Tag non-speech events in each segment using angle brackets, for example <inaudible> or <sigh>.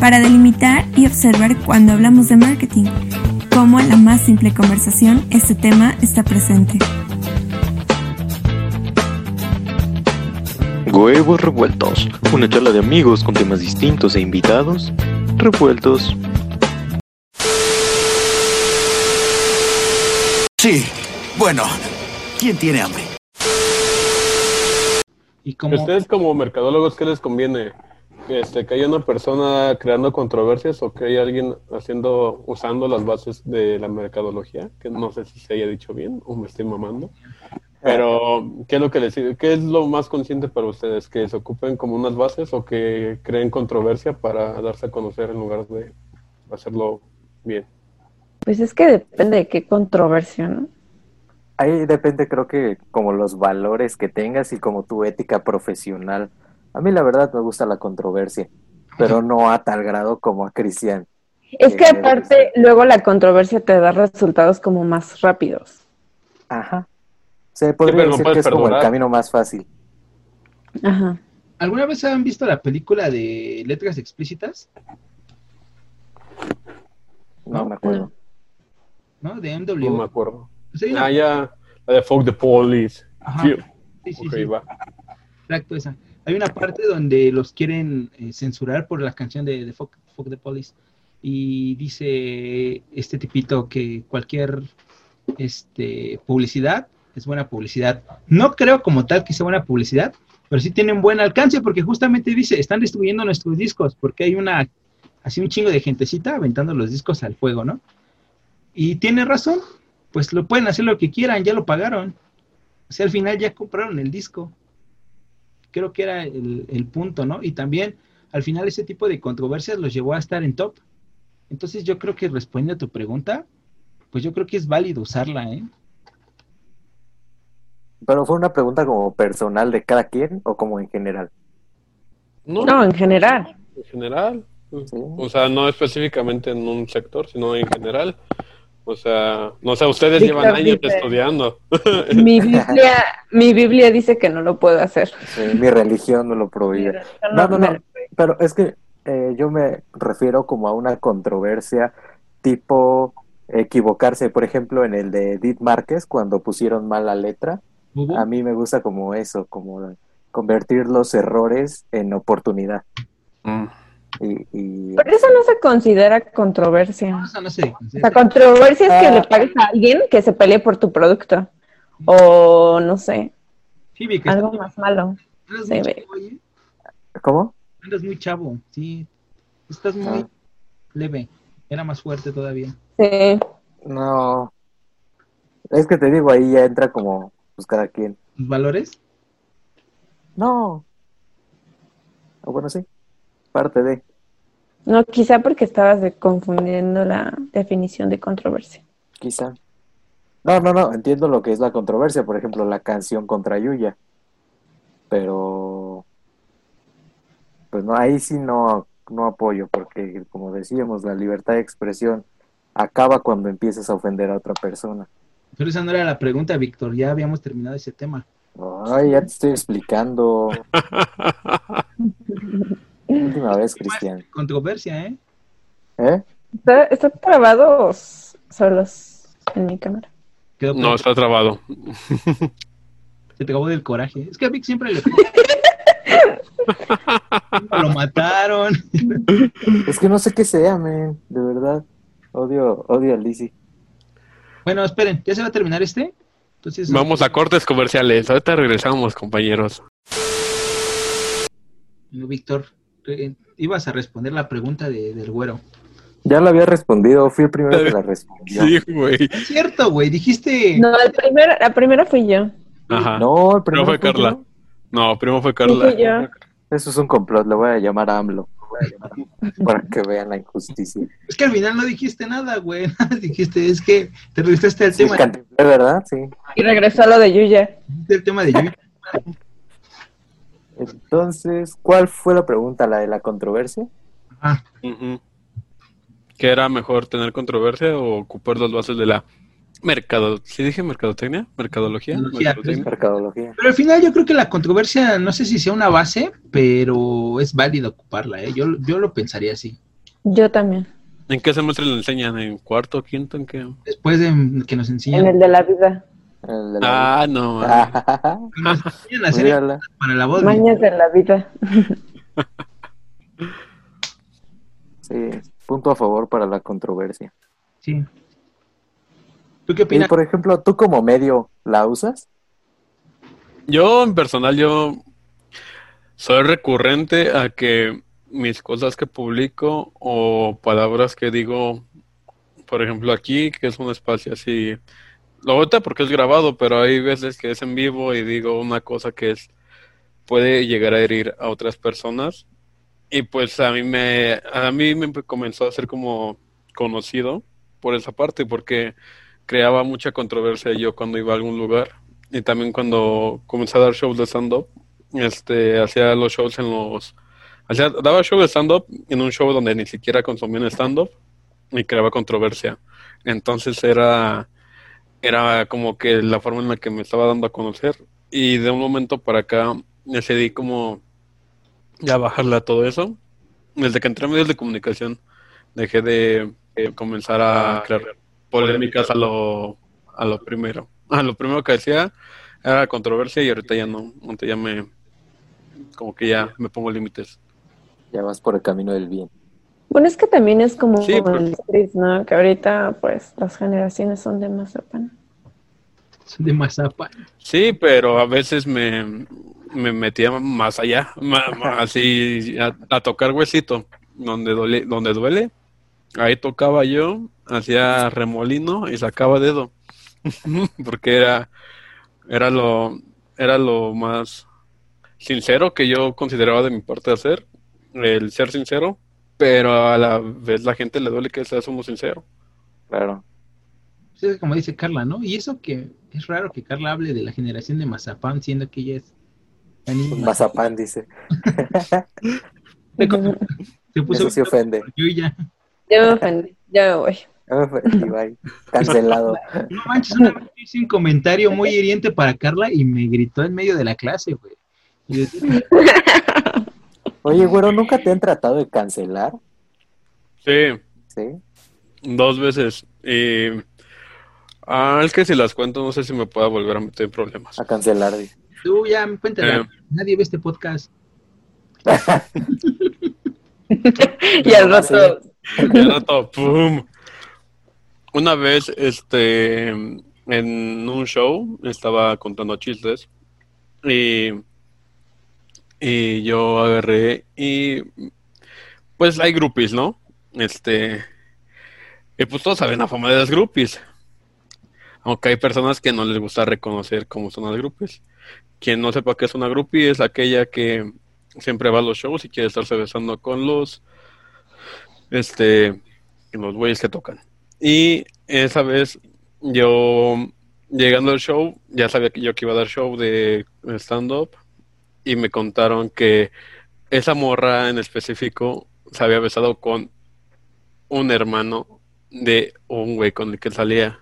para delimitar y observar cuando hablamos de marketing, cómo en la más simple conversación este tema está presente. Huevos revueltos, una charla de amigos con temas distintos e invitados revueltos. Sí, bueno, ¿quién tiene hambre? ¿Y como... ¿Ustedes como mercadólogos qué les conviene? Este, ¿Que haya una persona creando controversias o que haya alguien haciendo, usando las bases de la mercadología? Que no sé si se haya dicho bien o me estoy mamando. Pero, ¿qué es lo que les ¿Qué es lo más consciente para ustedes? ¿Que se ocupen como unas bases o que creen controversia para darse a conocer en lugar de hacerlo bien? Pues es que depende de qué controversia, ¿no? Ahí depende, creo que como los valores que tengas y como tu ética profesional. A mí la verdad me gusta la controversia, pero no a tal grado como a Cristian. Es que aparte luego la controversia te da resultados como más rápidos. Ajá. Se podría decir que es como el camino más fácil. Ajá. ¿Alguna vez han visto la película de letras explícitas? No, me acuerdo. ¿No? De MW. No me acuerdo. Pues ah, ya, la de Fuck the Police. Ajá. Sí, sí, sí. Va. Exacto, esa. Hay una parte donde los quieren eh, censurar por la canción de, de Fuck, Fuck the Police. Y dice este tipito que cualquier este, publicidad es buena publicidad. No creo como tal que sea buena publicidad, pero sí tienen buen alcance porque justamente dice, están destruyendo nuestros discos porque hay una, así un chingo de gentecita aventando los discos al fuego, ¿no? Y tiene razón, pues lo pueden hacer lo que quieran, ya lo pagaron. O sea, al final ya compraron el disco. Creo que era el, el punto, ¿no? Y también al final ese tipo de controversias los llevó a estar en top. Entonces yo creo que responde a tu pregunta, pues yo creo que es válido usarla, ¿eh? Pero fue una pregunta como personal de cada quien o como en general. No, en general. En general. O sea, no específicamente en un sector, sino en general. O sea, no sé, ustedes llevan años estudiando. Mi <laughs> Biblia, mi Biblia dice que no lo puedo hacer. mi religión no lo prohíbe. No, no, no. Pero es que eh, yo me refiero como a una controversia tipo equivocarse, por ejemplo, en el de Edith Márquez, cuando pusieron mal la letra a mí me gusta como eso, como convertir los errores en oportunidad. Mm. Y, Pero eso no se considera controversia. No, eso no se La controversia es que ah. le pagues a alguien que se pelee por tu producto. O no sé. algo más malo. ¿Cómo? Andas muy chavo, sí. Estás muy ah. leve. Era más fuerte todavía. Sí. No. Es que te digo, ahí ya entra como pues cada quien. ¿Tus valores? No. O bueno, sí, parte de. No, quizá porque estabas confundiendo la definición de controversia. Quizá. No, no, no, entiendo lo que es la controversia, por ejemplo, la canción contra Yuya. Pero, pues no, ahí sí no, no apoyo, porque como decíamos, la libertad de expresión acaba cuando empiezas a ofender a otra persona. Pero esa no era la pregunta, Víctor. Ya habíamos terminado ese tema. Ay, ya te estoy explicando. <laughs> Última vez, Cristian. Controversia, ¿eh? ¿Eh? ¿Está, está trabado solos en mi cámara? no, está trabado. <laughs> Se te acabó del coraje. Es que a Vic siempre le... <laughs> Lo mataron. es que no sé qué sea, man. De verdad. Odio, odio a Lizzie. Bueno, esperen, ¿ya se va a terminar este? Entonces, Vamos a cortes comerciales. Ahorita regresamos, compañeros. Víctor, ibas a responder la pregunta de, del güero. Ya la había respondido, fui el primero que la <laughs> respondió. Sí, güey. Es cierto, güey, dijiste. No, el primero, la primera fui yo. Ajá. No, el primero fue Carla. No, primero fue Carla. Eso es un complot, le voy a llamar a AMLO. <laughs> para que vean la injusticia. Es que al final no dijiste nada, güey. <laughs> dijiste, es que te regresaste al tema. de verdad, sí. Y regresó a lo de Yuya. El tema de Yuya. Entonces, ¿cuál fue la pregunta? ¿La de la controversia? Ah. ¿Qué era mejor tener controversia o ocupar las bases de la mercado? ¿Sí dije mercadotecnia? ¿Mercadología? Mercadología. Pero al final yo creo que la controversia, no sé si sea una base, pero es válido ocuparla, ¿eh? Yo, yo lo pensaría así. Yo también. ¿En qué semestre lo enseñan? ¿En cuarto, quinto? ¿En qué? Después de que nos enseñan. En el de la vida. Ah, no. <laughs> para la voz. Mañas de la vida. sí, punto a favor para la controversia. Sí. ¿Tú qué opinas? Y por ejemplo, ¿tú como medio la usas? Yo, en personal, yo soy recurrente a que mis cosas que publico o palabras que digo, por ejemplo, aquí, que es un espacio así lo vota porque es grabado, pero hay veces que es en vivo y digo una cosa que es puede llegar a herir a otras personas. Y pues a mí me a mí me comenzó a ser como conocido por esa parte porque creaba mucha controversia yo cuando iba a algún lugar. Y también cuando comencé a dar shows de stand up este hacía los shows en los hacía, daba shows de stand up en un show donde ni siquiera consumía stand up y creaba controversia. Entonces era era como que la forma en la que me estaba dando a conocer y de un momento para acá decidí como ya bajarle todo eso. Desde que entré a medios de comunicación dejé de comenzar a crear polémicas a lo, a lo primero. <laughs> A lo primero que decía era controversia y ahorita ya no, ya me como que ya me pongo límites. Ya vas por el camino del bien. Bueno, es que también es como pues. ¿no? Que ahorita, pues, las generaciones son de mazapán. Son de mazapán. Sí, pero a veces me, me metía más allá, así a, tocar huesito, donde duele, donde duele. Ahí tocaba yo, hacía remolino y sacaba dedo, <laughs> porque era, era lo, era lo más sincero que yo consideraba de mi parte hacer, el ser sincero pero a la vez la gente le duele que seamos sinceros. Claro. Es como dice Carla, ¿no? Y eso que es raro que Carla hable de la generación de Mazapán, siendo que ella es... Mazapán, dice. <laughs> se puso eso se ofende. Yo ya. Ya me ofendí, ya me voy. Cancelado. <laughs> No manches, una vez hice un comentario muy hiriente para Carla y me gritó en medio de la clase, güey. <laughs> Oye, güero, ¿nunca te han tratado de cancelar? Sí. ¿Sí? Dos veces. Y... Ah, es que si las cuento no sé si me pueda volver a meter en problemas. A cancelar. Tú ya, cuéntala. Eh. Nadie ve este podcast. <laughs> y al rato... y al rato, ¡pum! Una vez, este, en un show, estaba contando chistes y y yo agarré y pues hay groupies, ¿no? Este, y pues todos saben la fama de las groupies. Aunque hay personas que no les gusta reconocer cómo son las groupies. Quien no sepa qué es una groupie es aquella que siempre va a los shows y quiere estarse besando con los este los güeyes que tocan. Y esa vez yo llegando al show, ya sabía que yo que iba a dar show de stand up y me contaron que esa morra en específico se había besado con un hermano de un güey con el que salía.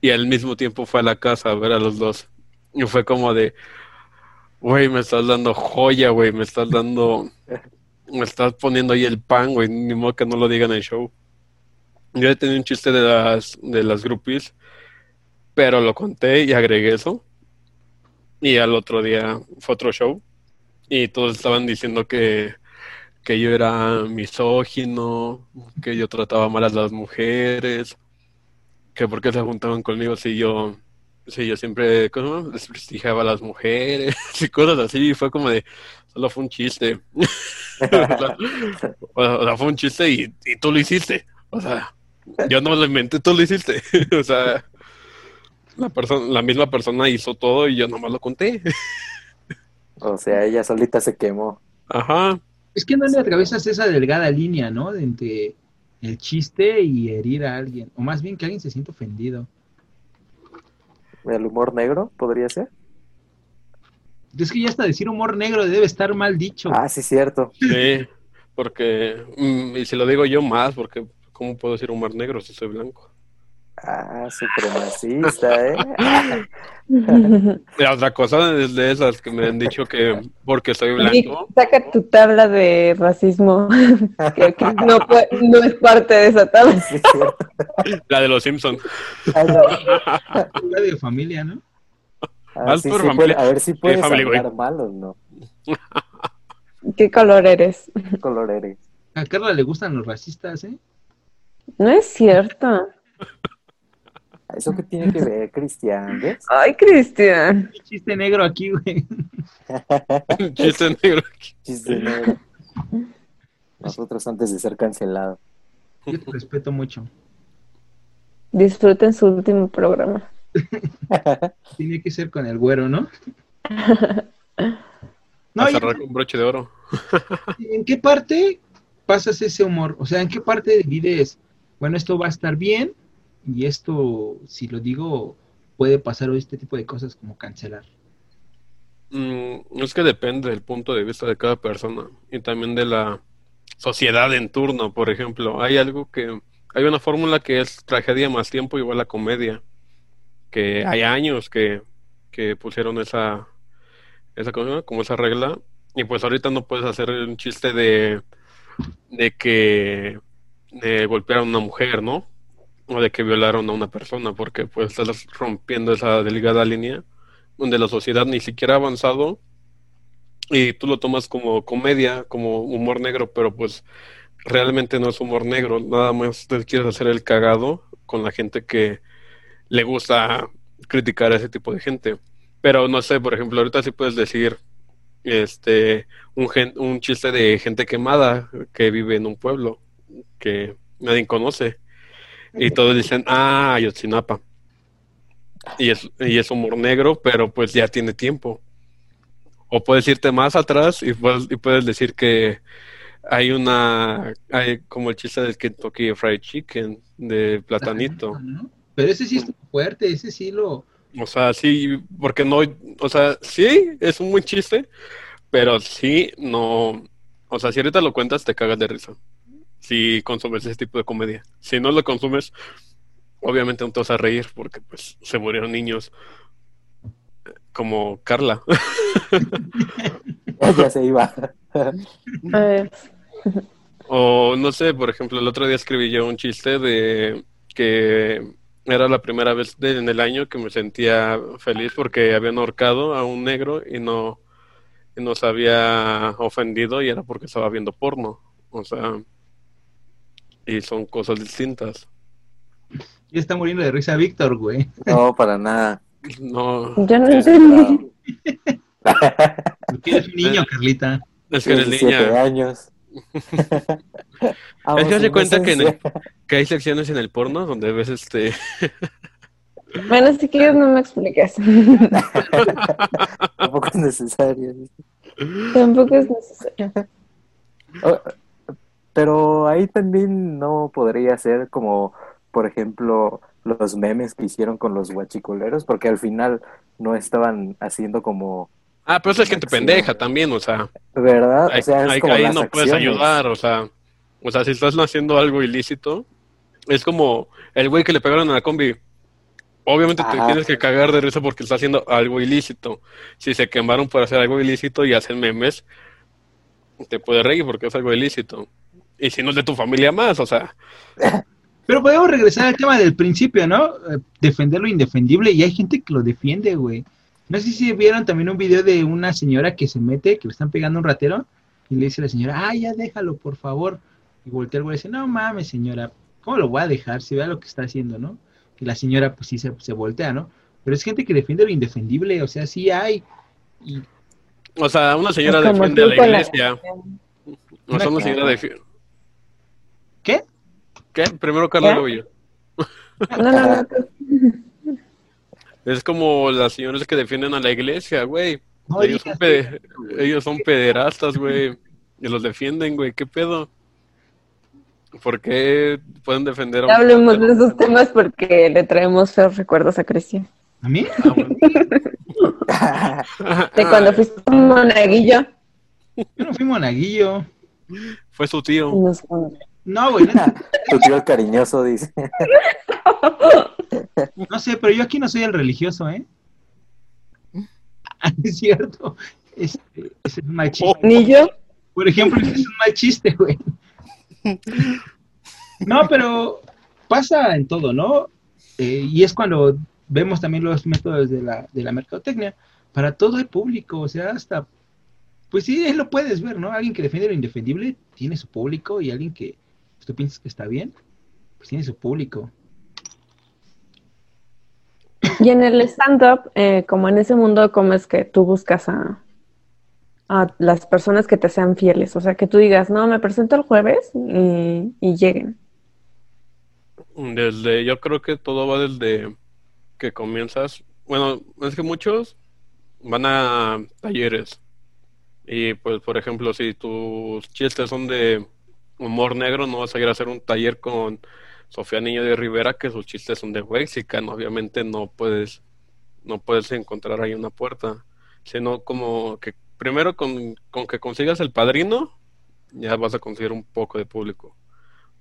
Y al mismo tiempo fue a la casa a ver a los dos. Y fue como de, güey, me estás dando joya, güey, me estás dando, me estás poniendo ahí el pan, güey, ni modo que no lo digan en el show. Yo he tenido un chiste de las, de las groupies, pero lo conté y agregué eso. Y al otro día fue otro show y todos estaban diciendo que, que yo era misógino, que yo trataba mal a las mujeres, que porque se juntaban conmigo si yo, si yo siempre desprestigiaba a las mujeres <laughs> y cosas así. Y fue como de, solo fue un chiste. <laughs> o, sea, fue un chiste y, y tú lo hiciste. O sea, yo no lo inventé, tú lo hiciste. <laughs> o sea, la, persona, la misma persona hizo todo y yo nomás lo conté. O sea, ella solita se quemó. Ajá. Es que no le atravesas esa delgada línea, ¿no? De entre el chiste y herir a alguien. O más bien que alguien se siente ofendido. ¿El humor negro podría ser? Es que ya hasta decir humor negro debe estar mal dicho. Ah, sí, cierto. Sí, porque, mm, y si lo digo yo más, porque ¿cómo puedo decir humor negro si soy blanco? Ah, supremacista, ¿eh? La otra cosa es de esas que me han dicho que porque soy blanco. saca tu tabla de racismo, <laughs> que, no, no, es parte de esa tabla. La de los Simpsons. La de familia, ¿no? Ah, sí, a ver si puedes hablar mal o no. ¿Qué color eres? ¿Qué color eres? A Carla le gustan los racistas, ¿eh? No es cierto. ¿Eso qué tiene que ver, Cristian? Ay, Cristian. Chiste negro aquí, güey. <laughs> Chiste negro aquí. Chiste negro. Nosotros antes de ser cancelado. Yo te respeto mucho. Disfruten su último programa. <laughs> Tiene que ser con el güero, ¿no? <laughs> no A cerrar con broche de oro. ¿En qué parte pasas ese humor? O sea, ¿en qué parte divides? Bueno, esto va a estar bien, y esto, si lo digo, puede pasar este tipo de cosas como cancelar. Mm, es que depende del punto de vista de cada persona y también de la sociedad en turno, por ejemplo. Hay algo que, hay una fórmula que es tragedia más tiempo igual a comedia, que hay años que, que pusieron esa, esa cosa, como esa regla, y pues ahorita no puedes hacer un chiste de, de que de golpear a una mujer, ¿no? O de que violaron a una persona, porque pues estás rompiendo esa delicada línea donde la sociedad ni siquiera ha avanzado y tú lo tomas como comedia, como humor negro, pero pues realmente no es humor negro, nada más te quieres hacer el cagado con la gente que le gusta criticar a ese tipo de gente. Pero no sé, por ejemplo, ahorita sí puedes decir este un, un chiste de gente quemada que vive en un pueblo que nadie conoce y todos dicen, ah, Ayotzinapa. Y es, y es humor negro, pero pues ya tiene tiempo. O puedes irte más atrás y puedes, y puedes decir que hay una, hay como el chiste del Kentucky Fried Chicken, de platanito. Pero ese sí es fuerte, ese sí lo... O sea, sí, porque no, o sea, sí, es un buen chiste, pero sí, no, o sea, si ahorita lo cuentas te cagas de risa si consumes ese tipo de comedia. Si no lo consumes, obviamente no te vas a reír porque pues se murieron niños como Carla. <laughs> ya se iba. <laughs> o no sé, por ejemplo, el otro día escribí yo un chiste de que era la primera vez en el año que me sentía feliz porque habían ahorcado a un negro y no, y no se había ofendido y era porque estaba viendo porno. O sea, y son cosas distintas. Ya está muriendo de risa Víctor, güey. No, para nada. No. Yo no entendí. Porque eres un niño, <laughs> Carlita. Es que eres niña. años. es que se cuenta que, que, hay secciones en el porno donde ves este. bueno, si quieres no me expliques. <laughs> Tampoco es necesario. Tampoco es necesario. Pero ahí también no podría ser como, por ejemplo, los memes que hicieron con los guachicoleros, porque al final no estaban haciendo como... Ah, pero eso es gente pendeja también, o sea. ¿Verdad? O sea, ahí no puedes ayudar, o sea. O sea, si estás haciendo algo ilícito, es como el güey que le pegaron a la combi. Obviamente te tienes que cagar de risa porque está haciendo algo ilícito. Si se quemaron por hacer algo ilícito y hacen memes, te puedes reír porque es algo ilícito. Y si no es de tu familia más, o sea. Pero podemos regresar al tema del principio, ¿no? Eh, defender lo indefendible y hay gente que lo defiende, güey. No sé si vieron también un video de una señora que se mete, que le están pegando un ratero, y le dice a la señora, ah, ya déjalo, por favor. Y voltea el güey y dice, no mames, señora, ¿cómo lo voy a dejar si vea lo que está haciendo, no? Y la señora, pues sí, se, se voltea, ¿no? Pero es gente que defiende lo indefendible, o sea, sí hay. O sea, una señora defiende a la iglesia. O sea, una señora defiende ¿Qué? ¿Qué? Primero Carlos, luego yo. No, no, no. Es como las señoras que defienden a la iglesia, güey. ellos, son ellos, son pederastas, güey. y los defienden, güey, ¿qué pedo? ¿Por qué pueden defender a un Hablemos de esos temas porque le traemos feos recuerdos a Cristian. ¿A mí? Ah, <laughs> de cuando fuiste un monaguillo. Yo no fui monaguillo. Fue su tío. No, güey. <laughs> tu tío el cariñoso dice. no sé, pero yo aquí no soy el religioso, ¿eh? <laughs> es cierto. Es, es un mal chiste. Ni yo. Por ejemplo, es un mal chiste, güey. No, pero pasa en todo, ¿no? Eh, y es cuando vemos también los métodos de la, de la mercadotecnia. Para todo el público, o sea, hasta, pues sí, lo puedes ver, ¿no? Alguien que defiende lo indefendible tiene su público y alguien que tú piensas que está bien, pues tiene su público. Y en el stand-up, eh, como en ese mundo, ¿cómo es que tú buscas a, a las personas que te sean fieles? O sea, que tú digas, no, me presento el jueves y, y lleguen. Desde, yo creo que todo va desde que comienzas. Bueno, es que muchos van a talleres. Y pues, por ejemplo, si tus chistes son de humor negro, no vas a ir a hacer un taller con Sofía Niño de Rivera, que sus chistes son de Mexican. Obviamente no puedes, no puedes encontrar ahí una puerta. Sino como que primero con, con que consigas el padrino, ya vas a conseguir un poco de público.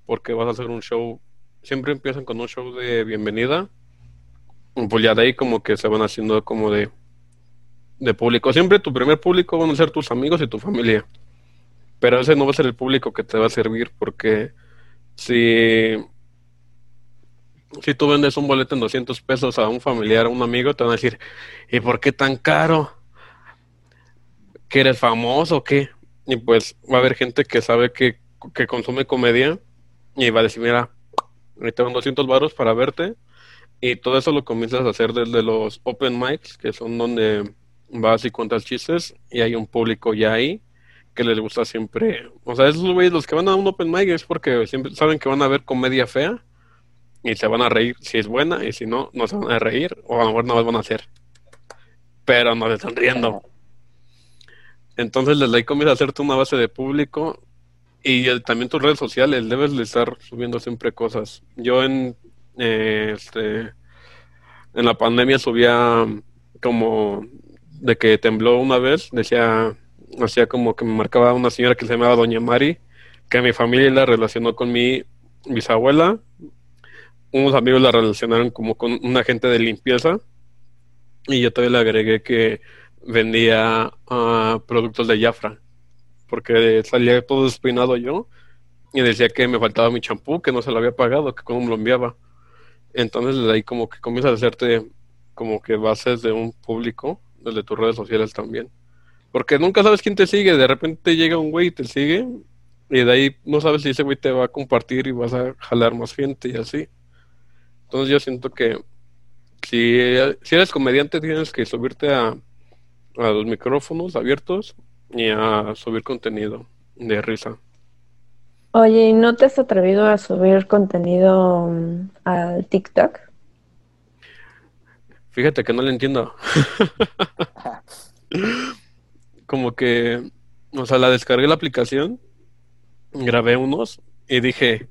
Porque vas a hacer un show, siempre empiezan con un show de bienvenida. Pues ya de ahí como que se van haciendo como de, de público. Siempre tu primer público van a ser tus amigos y tu familia. Pero ese no va a ser el público que te va a servir porque si si tú vendes un boleto en 200 pesos a un familiar, a un amigo, te van a decir, ¿y por qué tan caro? ¿Que eres famoso o qué? Y pues va a haber gente que sabe que, que consume comedia y va a decir, mira, te van 200 baros para verte. Y todo eso lo comienzas a hacer desde los open mics, que son donde vas y cuentas chistes y hay un público ya ahí que les gusta siempre. O sea, esos güeyes, los que van a un open mic es porque siempre saben que van a ver comedia fea y se van a reír si es buena y si no, no se van a reír o a lo mejor no las van a hacer. Pero no se están riendo. Entonces desde ahí comienza hacerte una base de público y también tus redes sociales, debes de estar subiendo siempre cosas. Yo en, eh, este, en la pandemia subía como de que tembló una vez, decía, hacía como que me marcaba una señora que se llamaba Doña Mari, que mi familia la relacionó con mi bisabuela, unos amigos la relacionaron como con un agente de limpieza y yo todavía le agregué que vendía uh, productos de Jafra porque salía todo despeinado yo y decía que me faltaba mi champú, que no se lo había pagado, que cómo me lo enviaba. Entonces desde ahí como que comienzas a hacerte como que bases de un público, desde tus redes sociales también. Porque nunca sabes quién te sigue, de repente llega un güey y te sigue y de ahí no sabes si ese güey te va a compartir y vas a jalar más gente y así. Entonces yo siento que si, si eres comediante tienes que subirte a, a los micrófonos abiertos y a subir contenido de risa. Oye, ¿y no te has atrevido a subir contenido mm, al TikTok? Fíjate que no le entiendo. <laughs> <laughs> Como que, o sea, la descargué la aplicación, grabé unos y dije,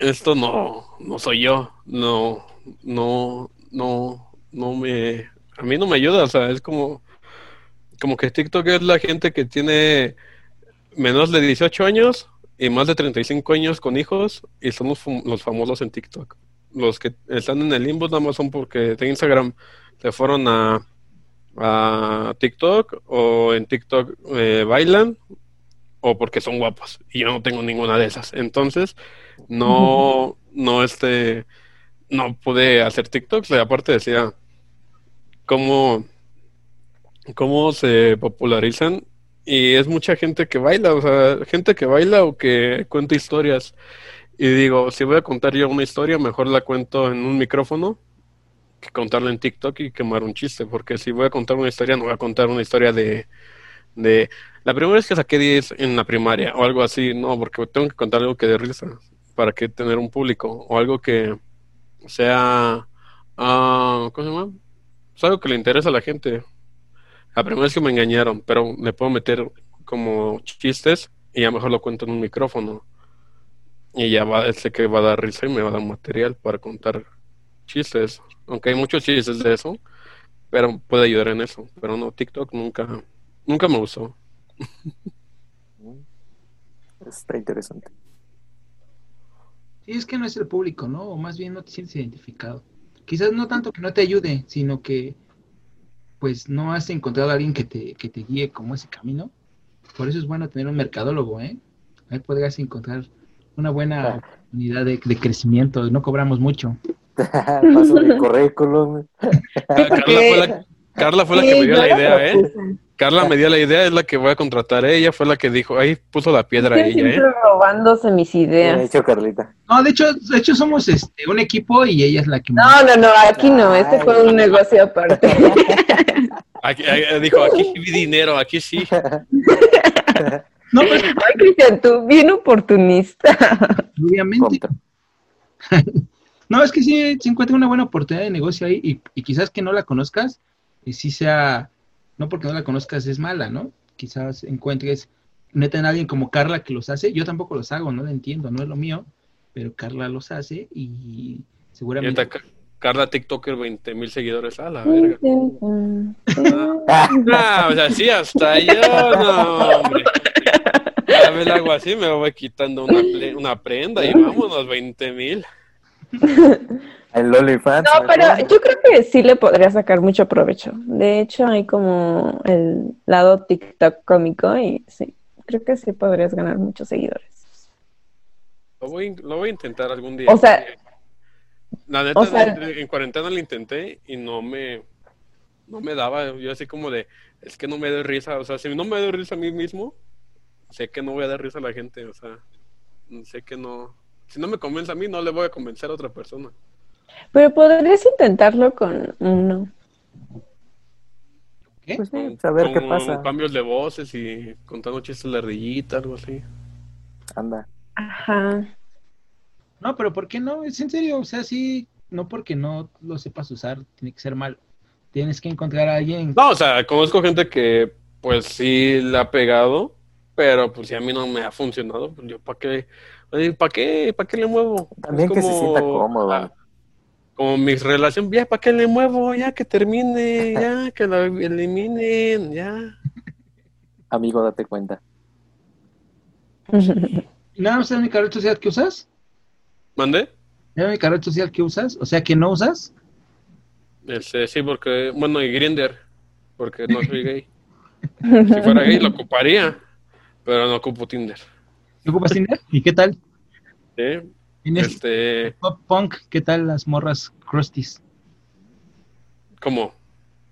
esto no, no soy yo, no, no, no, no me, a mí no me ayuda, o sea, es como, como que TikTok es la gente que tiene menos de 18 años y más de 35 años con hijos y son los, famosos en TikTok. Los que están en el limbo nada más son porque de Instagram se fueron a, a TikTok o en TikTok eh, bailan o porque son guapos y yo no tengo ninguna de esas. Entonces, no, <laughs> no, este, no pude hacer TikToks. Aparte decía cómo, cómo se popularizan y es mucha gente que baila, o sea, gente que baila o que cuenta historias. Y digo, si voy a contar yo una historia, mejor la cuento en un micrófono que contarla en TikTok y quemar un chiste, porque si voy a contar una historia, no voy a contar una historia de, de la primera vez que saqué 10 en la primaria o algo así, no, porque tengo que contar algo que dé risa para que tener un público o algo que sea, uh, ¿cómo se llama? Es algo que le interesa a la gente. La primera vez que me engañaron, pero le puedo meter como chistes y ya mejor lo cuento en un micrófono. Y ya va, sé que va a dar risa y me va a dar material para contar chistes. Aunque hay muchos chistes de eso, pero puede ayudar en eso. Pero no, TikTok nunca, nunca me usó. <laughs> Está interesante. Sí, es que no es el público, ¿no? O más bien no te sientes identificado. Quizás no tanto que no te ayude, sino que pues no has encontrado a alguien que te, que te guíe como ese camino. Por eso es bueno tener un mercadólogo, ¿eh? Ahí podrías encontrar una buena unidad de, de crecimiento. No cobramos mucho. <laughs> Paso mi <laughs> currículum. Carla fue la, Carla fue la que me dio la idea, ¿eh? Carla me dio la idea, es la que voy a contratar. Ella fue la que dijo, ahí puso la piedra ella, siempre ¿eh? robándose mis ideas. De hecho, Carlita. No, de hecho, de hecho somos este, un equipo y ella es la que... No, no, no, aquí no, este fue un negocio aparte. <laughs> Aquí, dijo, aquí sí dinero, aquí sí. No, pero... Ay, Cristian, tú bien oportunista. Obviamente. No, es que sí se encuentra una buena oportunidad de negocio ahí y, y quizás que no la conozcas y sí sea, no porque no la conozcas es mala, ¿no? Quizás encuentres neta en alguien como Carla que los hace. Yo tampoco los hago, no lo entiendo, no es lo mío, pero Carla los hace y seguramente... Carla TikToker 20 mil seguidores a la verga. ah, o sea, sí, hasta yo, no, hombre. Ya me hago así, me voy quitando una, una prenda y vámonos, 20 mil. <laughs> El OnlyFans. No, pero yo creo que sí le podría sacar mucho provecho. De hecho, hay como el lado TikTok cómico y sí, creo que sí podrías ganar muchos seguidores. Lo voy, lo voy a intentar algún día. O sea, la neta, en cuarentena lo intenté y no me, no me daba. Yo así como de, es que no me doy risa. O sea, si no me doy risa a mí mismo, sé que no voy a dar risa a la gente. O sea, sé que no. Si no me convence a mí, no le voy a convencer a otra persona. Pero podrías intentarlo con uno. ¿Qué? Pues saber qué pasa. Cambios de voces y contando chistes de ardillita, algo así. Anda. Ajá. No, pero ¿por qué no? Es en serio, o sea, sí, no porque no lo sepas usar, tiene que ser malo. Tienes que encontrar a alguien. No, o sea, conozco gente que pues sí le ha pegado, pero pues si a mí no me ha funcionado, pues yo para qué, ¿para qué, para qué le muevo? También que se sienta cómodo. como mi relación, ya, ¿para qué le muevo? Ya, que termine, ya, <laughs> que la eliminen, ya. Amigo, date cuenta. ¿Nada más es mi carrera social que usas? ¿Mande? ¿Es mi carrera social que usas? O sea, que no usas. Este, sí, porque, bueno, y Grinder, porque no soy gay. <laughs> si fuera gay lo ocuparía, pero no ocupo Tinder. ¿No ocupas Tinder? ¿Y qué tal? Sí. Este... Pop punk, ¿qué tal las morras crusties? ¿Cómo?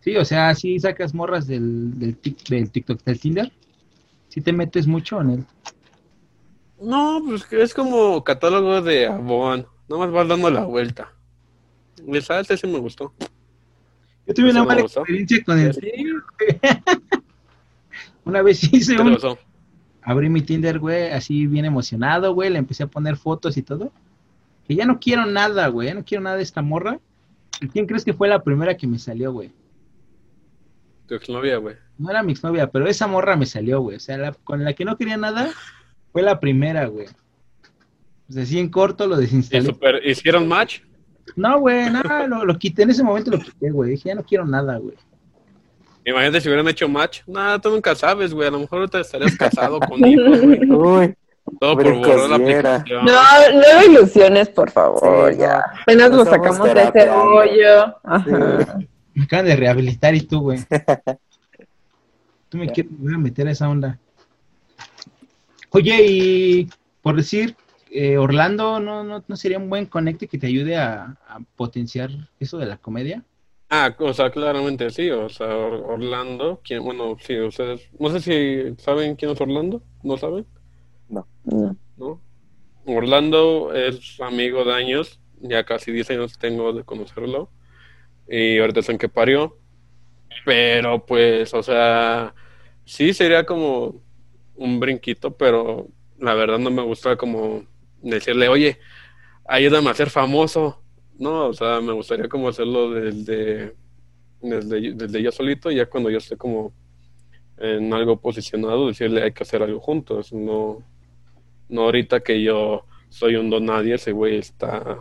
Sí, o sea, si sacas morras del, del, del TikTok, del Tinder. Si te metes mucho en él. No, pues es como catálogo de Avon. Nomás vas dando la vuelta. El salte sí me gustó. Yo tuve una mala experiencia con el <laughs> Una vez hice un... Abrí mi Tinder, güey, así bien emocionado, güey. Le empecé a poner fotos y todo. Que ya no quiero nada, güey. No quiero nada de esta morra. ¿Y quién crees que fue la primera que me salió, güey? Tu exnovia, güey. No era mi exnovia, pero esa morra me salió, güey. O sea, con la que no quería nada, fue la primera, güey. Pues así en corto lo desinstalé. ¿Y ¿Hicieron match? No, güey, nada, lo, quité. En ese momento lo quité, güey. Dije, ya no quiero nada, güey. Imagínate si hubieran hecho match. Nada, tú nunca sabes, güey. A lo mejor te estarías <laughs> casado con hijos, güey. Uy. Todo por borrar la aplicación. No, no ilusiones, por favor, ya. Apenas lo sacamos de ese rollo. Ajá. Me acaban de rehabilitar y tú, güey. <laughs> Tú me quieres voy a meter a esa onda. Oye, y por decir, eh, Orlando, ¿no, ¿no, sería un buen conecte que te ayude a, potenciar eso de la comedia? Ah, o sea, claramente sí, o sea, Orlando, quien, bueno, sí, ustedes, no sé si saben quién es Orlando, ¿no saben? No. No. Orlando es amigo de años, ya casi 10 años tengo de conocerlo, y ahorita es en que parió, pero pues, o sea, sí sería como un brinquito, pero la verdad no me gusta como decirle, oye, ayúdame a ser famoso. No, o sea, me gustaría como hacerlo desde, desde, desde yo solito, ya cuando yo esté como en algo posicionado, decirle hay que hacer algo juntos, no, no ahorita que yo soy un don nadie, ese güey está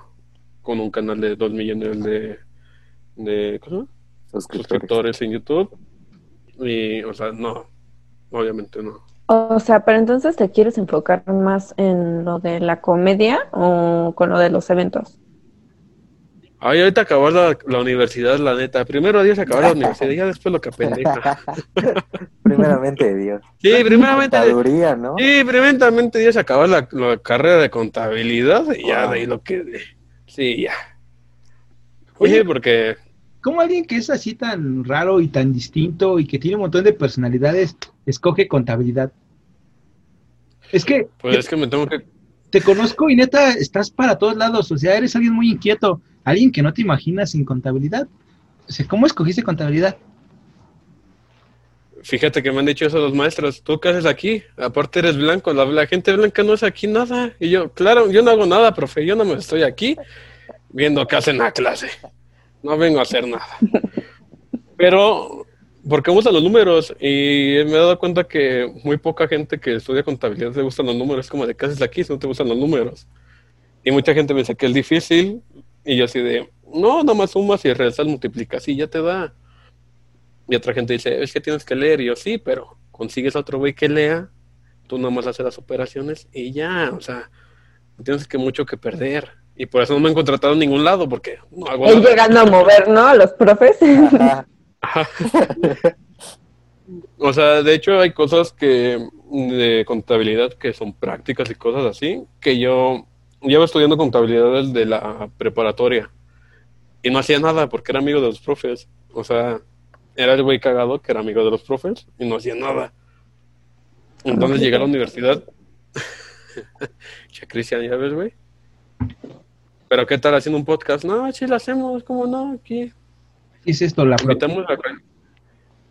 con un canal de 2 millones de, de suscriptores en YouTube y, o sea, no, obviamente no. O sea, pero entonces te quieres enfocar más en lo de la comedia o con lo de los eventos? Ay, ahorita acabar la, universidad, la neta. Primero Dios acabar la universidad y ya después lo que pendeja. <laughs> primeramente Dios. Sí, primeramente. ¿no? Sí, primeramente Dios acabar la, carrera de contabilidad y ya de ahí lo que. Sí, ya. Oye, porque. ¿Cómo alguien que es así tan raro y tan distinto y que tiene un montón de personalidades escoge contabilidad? Es que. Pues es que me tengo que. Te conozco y neta, estás para todos lados. O sea, eres alguien muy inquieto alguien que no te imaginas sin contabilidad. ¿cómo escogiste contabilidad? Fíjate que me han dicho eso los maestros, ¿tú qué haces aquí? Aparte eres blanco, la, gente blanca no hace aquí nada. Y yo, claro, yo no hago nada, profe, yo no me estoy aquí viendo qué hacen la clase. No vengo a hacer nada. Pero, porque me gustan los números y me he dado cuenta que muy poca gente que estudia contabilidad le gustan los números, como de qué haces aquí si no te gustan los números. Y mucha gente me dice que es difícil, y yo así de, no, nomás sumas y restas, multiplicas y ya te da. Y otra gente dice, es que tienes que leer. Y yo, sí, pero consigues a otro güey que lea, tú nomás haces las operaciones y ya, o sea, tienes que mucho que perder. Y por eso no me han contratado en ningún lado, porque no hago Él llegando a mover, ¿no? Los profes. <laughs> o sea, de hecho hay cosas que de contabilidad que son prácticas y cosas así, que yo llevo estudiando contabilidad desde la preparatoria y no hacía nada porque era amigo de los profes. O sea, era el güey cagado que era amigo de los profes y no hacía nada. Entonces llegué a la universidad. <laughs> che, Cristian, ya ves, güey. Pero ¿qué tal haciendo un podcast? No, sí lo hacemos, ¿cómo no? Aquí. ¿Qué es esto? La invitamos a,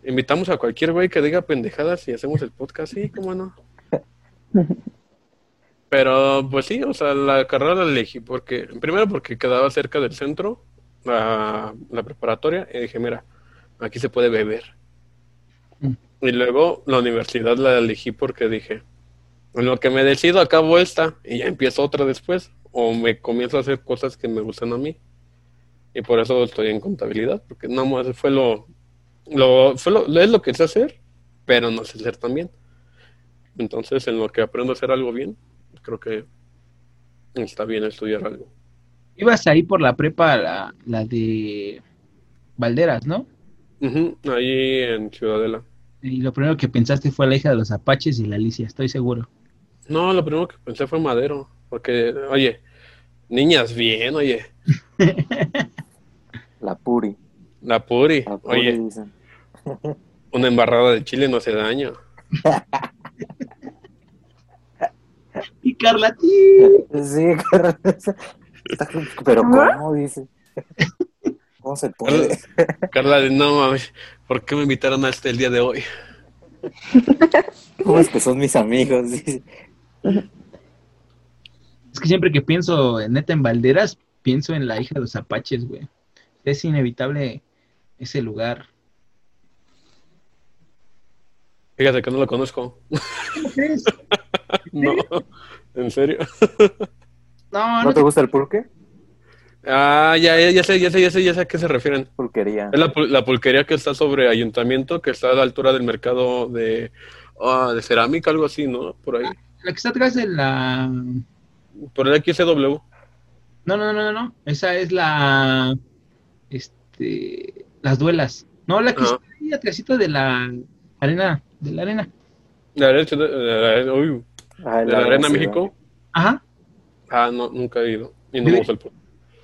invitamos a cualquier güey que diga pendejadas y hacemos el podcast, sí, ¿cómo no? <laughs> Pero pues sí, o sea, la carrera la elegí porque, primero porque quedaba cerca del centro, la, la preparatoria, y dije, mira, aquí se puede beber. Mm. Y luego la universidad la elegí porque dije, en lo que me decido acabo esta y ya empiezo otra después, o me comienzo a hacer cosas que me gustan a mí. Y por eso estoy en contabilidad, porque no más fue lo, lo, fue lo, es lo que sé hacer, pero no sé hacer también. Entonces, en lo que aprendo a hacer algo bien, creo que está bien estudiar algo. Ibas ahí por la prepa, la, la de Valderas, ¿no? ahí en Ciudadela. Y lo primero que pensaste fue la hija de los Apaches y la Alicia, estoy seguro. No, lo primero que pensé fue Madero, porque, oye, niñas bien, oye. <laughs> la Puri. La Puri, oye. <laughs> una embarrada de chile no hace daño. <laughs> Y Carla, Sí, Carla. <laughs> Pero ¿cómo? Dice. ¿Cómo se puede? Carla, no mames, ¿por qué me invitaron a este el día de hoy? ¿Cómo es que son mis amigos? Es que siempre que pienso neta en Valderas, pienso en la hija de los apaches, güey. Es inevitable ese lugar. Fíjate que no lo conozco. <laughs> no, ¿en serio? no, ¿No te gusta el pulque? Ah, ya, ya, sé, ya sé, ya sé, ya sé a qué se refieren. Pulquería. Es la, pulquería que está sobre ayuntamiento, que está a la altura del mercado de, ah, de cerámica, algo así, ¿no? Por ahí. La que está atrás de la... Por el XW. No, no, no, no, no. Esa es la... Este... Las duelas. No, la que está ahí atrásito de la arena de la arena. La arena, de la, uy, ah, la, arena México. Ajá. Ah, no, nunca he ido. Y no el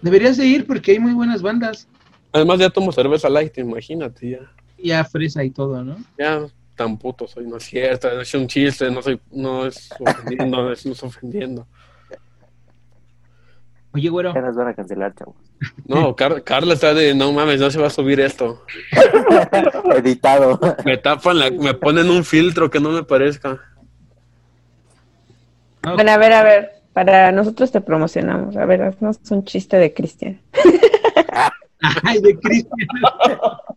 Deberías de ir porque hay muy buenas bandas. Además ya tomo cerveza light, imagínate ya. Ya fresa y todo, ¿no? Ya tan puto soy, no es cierto, es un chiste, no soy, no es ofendiendo, <laughs> no es ofendiendo. Oye, güero. Ya nos van a cancelar, chavos. No, Carla está de, no mames, no se va a subir esto. <laughs> Editado. Me tapan, la, me ponen un filtro que no me parezca. Bueno, a ver, a ver, para nosotros te promocionamos. A ver, haznos un chiste de Cristian. <laughs> Ay, de Cristian. es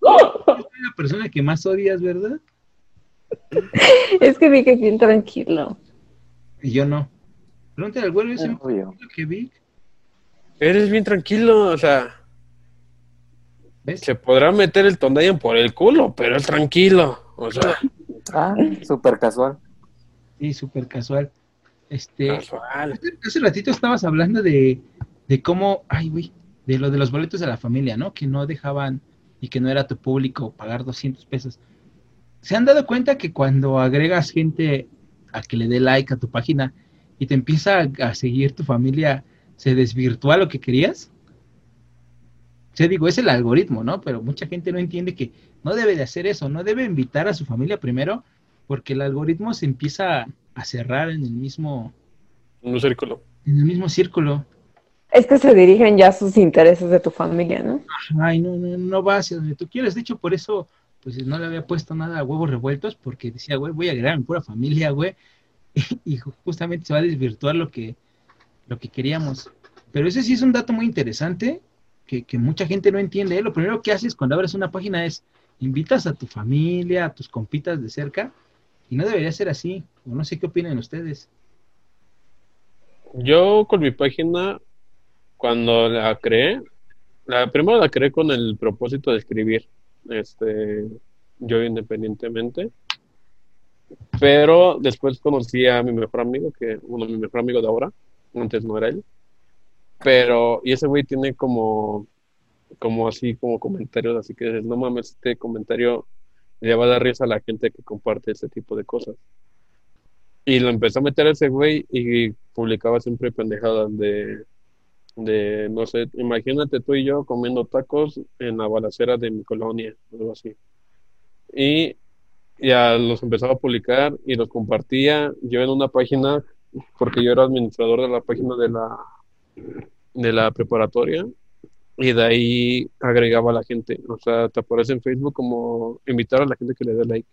la persona que más odias, ¿verdad? es que vi que bien tranquilo. Y yo no. Pregúntale al güero ese que vi. Eres bien tranquilo, o sea. Se podrá meter el Tondayan por el culo, pero es tranquilo. O sea. Ah, súper casual. Sí, súper casual. Este. Casual. Hace ratito estabas hablando de, de cómo. Ay, güey. De lo de los boletos de la familia, ¿no? Que no dejaban y que no era tu público pagar 200 pesos. ¿Se han dado cuenta que cuando agregas gente a que le dé like a tu página y te empieza a, seguir tu familia, se desvirtúa lo que querías? Se digo, es el algoritmo, ¿no? Pero mucha gente no entiende que no debe de hacer eso, no debe invitar a su familia primero, porque el algoritmo se empieza a cerrar en el mismo... En un círculo. En el mismo círculo. Es que se dirigen ya a sus intereses de tu familia, ¿no? Ay, no, no, no va hacia donde tú quieres. De hecho, por eso, pues no le había puesto nada a huevos revueltos, porque decía, güey, voy a agregar a mi pura familia, güey. <laughs> Y, justamente se va a desvirtuar lo que, lo que queríamos. Pero ese sí es un dato muy interesante que, que mucha gente no entiende. ¿eh? Lo primero que haces cuando abres una página es invitas a tu familia, a tus compitas de cerca, y no debería ser así. O no sé qué opinan ustedes. Yo con mi página cuando la creé, la primero la creé con el propósito de escribir, este, yo independientemente, pero después conocí a mi mejor amigo, que uno de mi mejor amigo de ahora, antes no era él, pero, y ese güey tiene como, como así, como comentarios, así que no mames, este comentario le va a dar risa a la gente que comparte ese tipo de cosas. Y lo empezó a meter ese güey y publicaba siempre pendejadas de de, no sé, imagínate tú y yo comiendo tacos en la balacera de mi colonia, algo así. Y ya los empezaba a publicar y los compartía yo en una página, porque yo era administrador de la página de la, de la preparatoria, y de ahí agregaba a la gente. O sea, te aparece en Facebook como invitar a la gente que le dé like.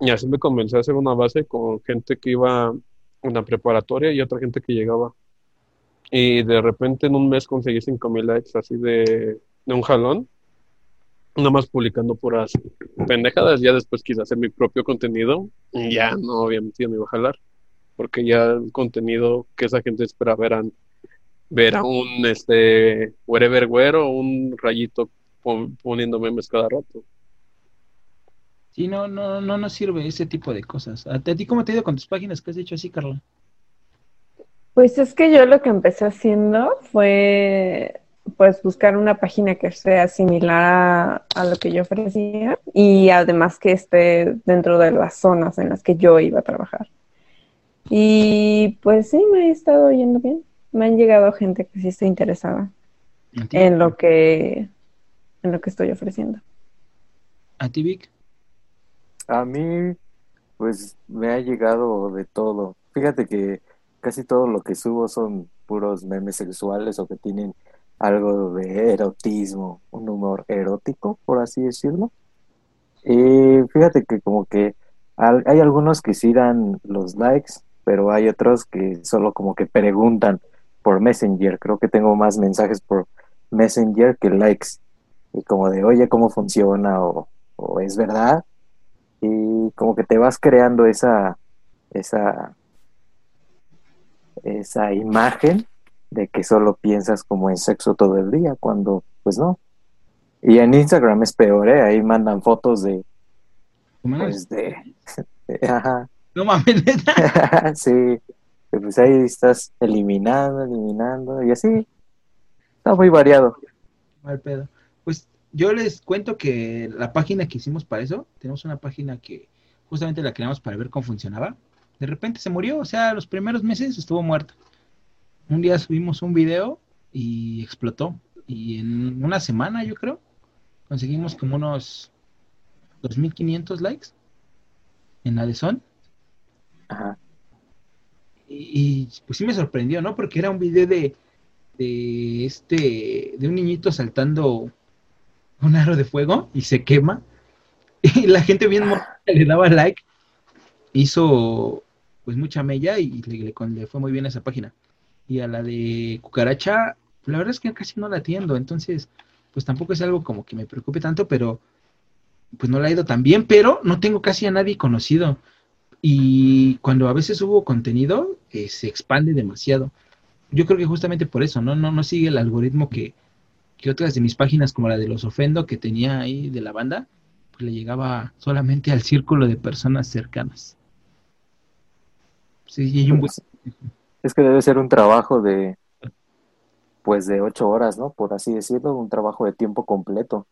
Y así me comencé a hacer una base con gente que iba a una preparatoria y otra gente que llegaba y de repente en un mes conseguí 5000 likes así de, de un jalón, nomás publicando puras pendejadas. Ya después quise hacer mi propio contenido y ya no, obviamente yo no iba a jalar, porque ya el contenido que esa gente espera verán ver a un este wherever güero o un rayito poniendo memes cada rato. Sí, no, no, no nos sirve ese tipo de cosas. ¿A ti cómo te ha ido con tus páginas que has hecho así, Carla? Pues es que yo lo que empecé haciendo fue pues buscar una página que sea similar a, lo que yo ofrecía y además que esté dentro de las zonas en las que yo iba a trabajar. Y pues sí, me ha estado yendo bien. Me han llegado gente que sí está interesada en lo que en lo que estoy ofreciendo. ¿A ti, Vic? A mí, pues me ha llegado de todo. Fíjate que casi todo lo que subo son puros memes sexuales o que tienen algo de erotismo, un humor erótico, por así decirlo. Y fíjate que como que hay algunos que sí dan los likes, pero hay otros que solo como que preguntan por Messenger. Creo que tengo más mensajes por Messenger que likes. Y como de, oye, ¿cómo funciona? O, o es verdad. Y como que te vas creando esa, esa esa imagen de que solo piensas como en sexo todo el día, cuando pues no. Y en Instagram es peor, ¿eh? Ahí mandan fotos de... Pues de... <laughs> Ajá. No mames, <laughs> sí. Pues ahí estás eliminando, eliminando y así. Está muy variado. Mal pedo. Pues yo les cuento que la página que hicimos para eso, tenemos una página que justamente la creamos para ver cómo funcionaba de repente se murió, o sea, los primeros meses estuvo muerto. Un día subimos un video y explotó. Y en una semana, yo creo, conseguimos como unos 2.500 likes en la de Son. Y, pues sí me sorprendió, ¿no? Porque era un video de, de este, de un niñito saltando un aro de fuego y se quema. <laughs> Y la gente bien le daba like. Hizo pues mucha mella y le, le, fue muy bien esa página. Y a la de cucaracha, la verdad es que casi no la atiendo, entonces pues tampoco es algo como que me preocupe tanto, pero pues no le ha ido tan bien, pero no tengo casi a nadie conocido. Y cuando a veces hubo contenido, eh, se expande demasiado. Yo creo que justamente por eso, ¿no? No, no sigue el algoritmo que, que otras de mis páginas, como la de los ofendo que tenía ahí de la banda, pues le llegaba solamente al círculo de personas cercanas. Sí, pues, Es que debe ser un trabajo de, pues de ocho horas, ¿no? Por así decirlo, un trabajo de tiempo completo.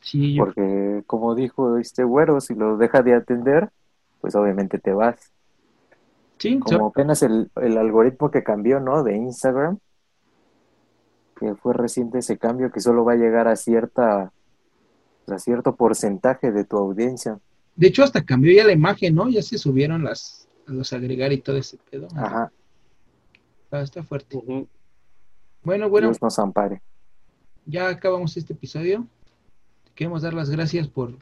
Sí, Porque, como dijo este güero, si lo deja de atender, pues obviamente te vas. Sí, como apenas el, el algoritmo que cambió, ¿no? De Instagram, que fue reciente ese cambio que solo va a llegar a cierta a cierto porcentaje de tu audiencia. De hecho, hasta cambió ya la imagen, ¿no? Ya se subieron las los agregar y todo ese pedo. Ajá. Ah, está fuerte. Bueno, bueno. Dios nos ampare. Ya acabamos este episodio. Queremos dar las gracias por,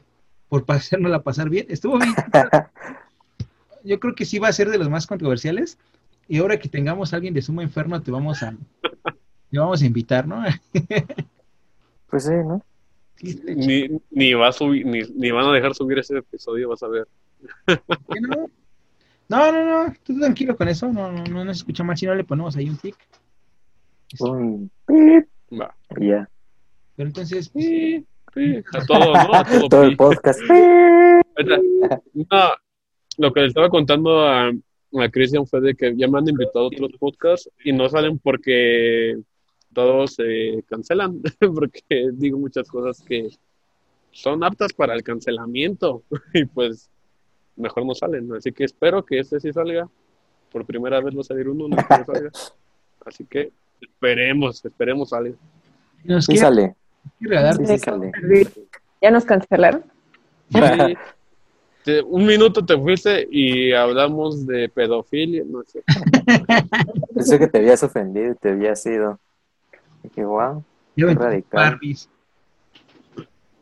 por pasárnosla pasar bien. Estuvo bien. <laughs> Yo creo que sí va a ser de los más controversiales. Y ahora que tengamos a alguien de sumo enfermo, te vamos a, <laughs> te vamos a invitar, ¿no? <laughs> pues sí, ¿no? Ni, ni, va a subir, ni, ni, van a dejar subir ese episodio, vas a ver. <laughs> no? No, no, tú tranquilo con eso, no, no, no nos escucha mal si no le ponemos ahí un tic. Un Va. Ya. Pero entonces, a todo, ¿no? A todo, todo el podcast. No, lo que le estaba contando a, a Cristian fue de que ya me han invitado a otros podcasts y no salen porque todos se cancelan, <laughs> porque digo muchas cosas que son aptas para el cancelamiento <laughs> y pues mejor no salen. Así que espero que este sí salga. Por primera vez va a salir uno, no salga. Así que esperemos, esperemos salga. Sí sale. ¿Ya nos cancelaron? Un minuto te fuiste y hablamos de pedofilia, no sé. <laughs> Pensé que te habías ofendido y te habías ido. Qué guau. radical.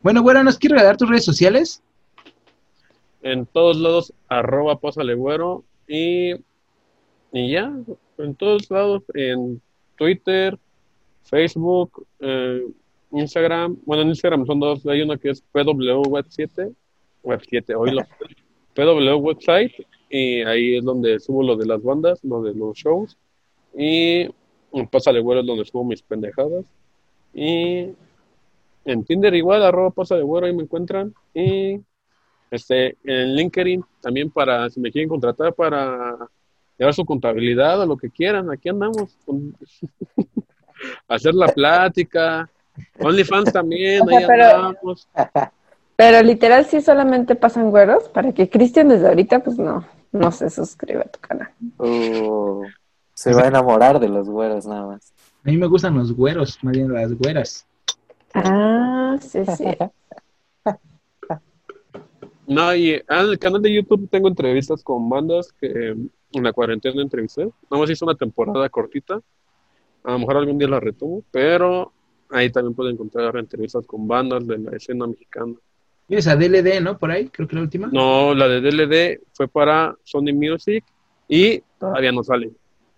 Bueno, bueno, ¿nos quieres dar tus redes sociales? En todos lados, arroba güero. Y, y ya, en todos lados, en Twitter, Facebook, eh, Instagram. Bueno, en Instagram son dos. Hay uno que es PWWeb7, Web7, hoy lo PW Website. Y ahí es donde subo lo de las bandas, lo de los shows. Y Pásale Güero es donde subo mis pendejadas. Y en Tinder igual, arroba Pásale Güero, ahí me encuentran. Y este, en LinkedIn también para, si me quieren contratar para llevar su contabilidad o lo que quieran, aquí andamos. <laughs> hacer la plática. OnlyFans también, ahí <laughs> pero, andamos. Pero literal sí solamente pasan güeros para que Cristian desde ahorita pues no, no se suscriba a tu canal. Oh. Se va a enamorar de los güeros nada más. A mí me gustan los güeros, más bien las güeras. Ah, sí, sí. No, y en el canal de YouTube tengo entrevistas con bandas que en la cuarentena entrevisté. Nada más hice una temporada cortita. A lo mejor algún día la retomo, pero ahí también pueden encontrar entrevistas con bandas de la escena mexicana. Tienes a DLD, ¿no? Por ahí, creo que la última. No, la de DLD fue para Sony Music y todavía no sale.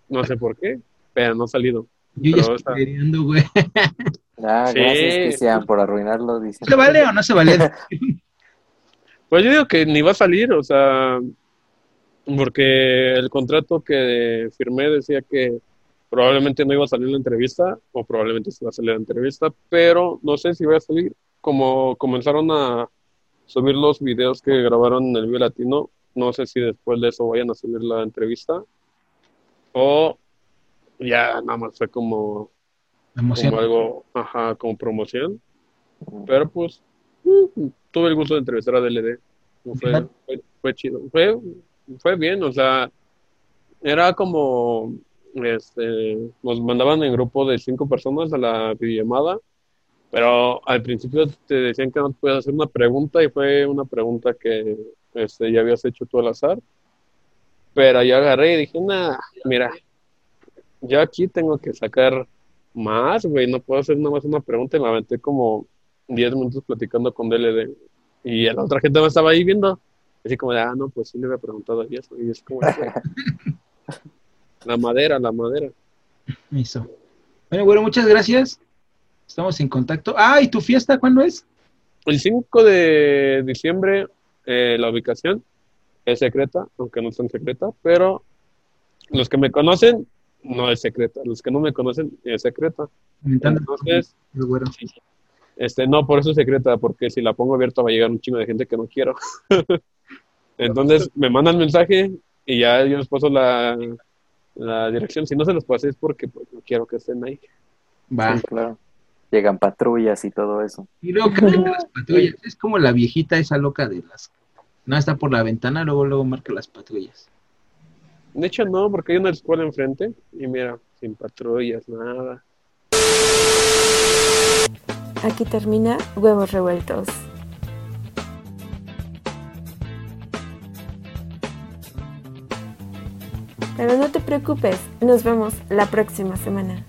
No sé por qué, pero no ha salido. Yo ya estoy queriendo, güey. <laughs> Ah, sí. gracias, sean por arruinarlo. ¿Se vale o no se vale? <laughs> pues yo digo que ni va a salir, o sea, porque el contrato que firmé decía que probablemente no iba a salir la entrevista, o probablemente se va a salir la entrevista, pero no sé si va a salir. Como comenzaron a subir los videos que grabaron en el Vivo Latino, no sé si después de eso vayan a subir la entrevista o ya nada más fue como, como algo, ajá, como promoción. Pero pues mm, tuve el gusto de entrevistar a DLD. Fue, fue, chido. Fue, fue bien, o sea, era como, este, nos mandaban en grupo de cinco personas a la videollamada, pero al principio te decían que no te podías hacer una pregunta y fue una pregunta que este, ya habías hecho tú al azar. Pero yo agarré y dije, nada, mira, yo aquí tengo que sacar más, güey, no puedo hacer nada más una pregunta y me aventé como 10 minutos platicando con DLD. Y la otra gente me estaba ahí viendo. Así como de, ah, no, pues sí le había preguntado y eso. Y es como, <laughs> la madera, la madera. Eso. Bueno, bueno, muchas gracias. Estamos en contacto. Ah, ¿y tu fiesta cuándo es? el 5 de diciembre eh, la ubicación es secreta, aunque no son secreta, pero los que me conocen no es secreta, los que no me conocen es secreta. Entonces, este, no, por eso es secreta, porque si la pongo abierta va a llegar un chingo de gente que no quiero. <laughs> Entonces me mandan mensaje y ya yo les paso la, la dirección. Si no se los pasé es porque pues, no quiero que estén ahí. Va. claro. Llegan patrullas y todo eso. Y luego que las <laughs> patrullas. Es como la viejita esa loca de las... No, está por la ventana, luego luego marca las patrullas. De hecho no, porque hay una escuela enfrente y mira, sin patrullas, nada. Aquí termina Huevos Revueltos. Pero no te preocupes, nos vemos la próxima semana.